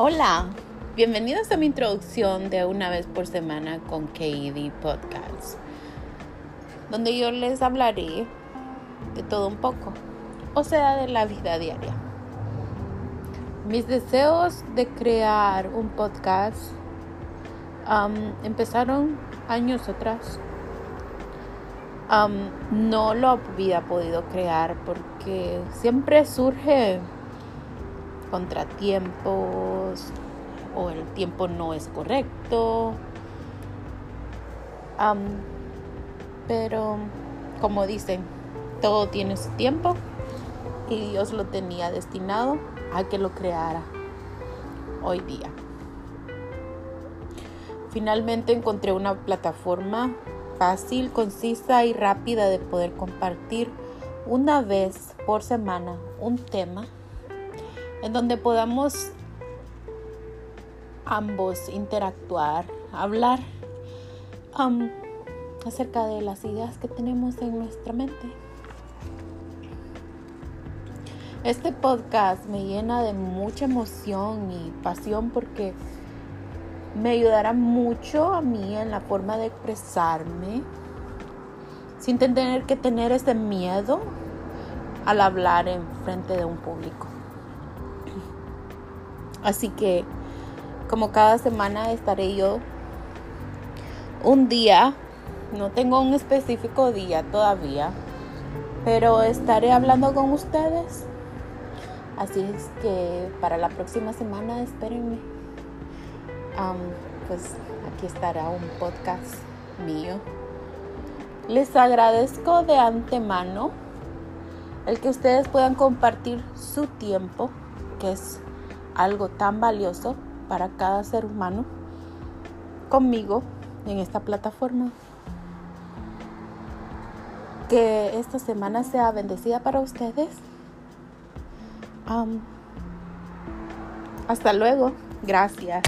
Hola, bienvenidos a mi introducción de una vez por semana con KD Podcast, donde yo les hablaré de todo un poco, o sea, de la vida diaria. Mis deseos de crear un podcast empezaron años atrás. no lo había podido crear porque siempre surge contratiempos o el tiempo no es correcto. pero como dicen, todo tiene su tiempo y Dios lo tenía destinado a que lo creara hoy día. Finalmente encontré una plataforma fácil, concisa y rápida de poder compartir una vez por semana un tema en donde podamos ambos interactuar, hablar acerca de las ideas que tenemos en nuestra mente. Este podcast me llena de mucha emoción y pasión porque me ayudará mucho a mí en la forma de expresarme sin tener que tener ese miedo al hablar en frente de un público. Así que como cada semana estaré yo un día, no tengo un específico día todavía, pero estaré hablando con ustedes. Así es que para la próxima semana espérenme. pues aquí estará un podcast mío. Les agradezco de antemano el que ustedes puedan compartir su tiempo, que es algo tan valioso para cada ser humano conmigo en esta plataforma. Que esta semana sea bendecida para ustedes. hasta luego. Gracias.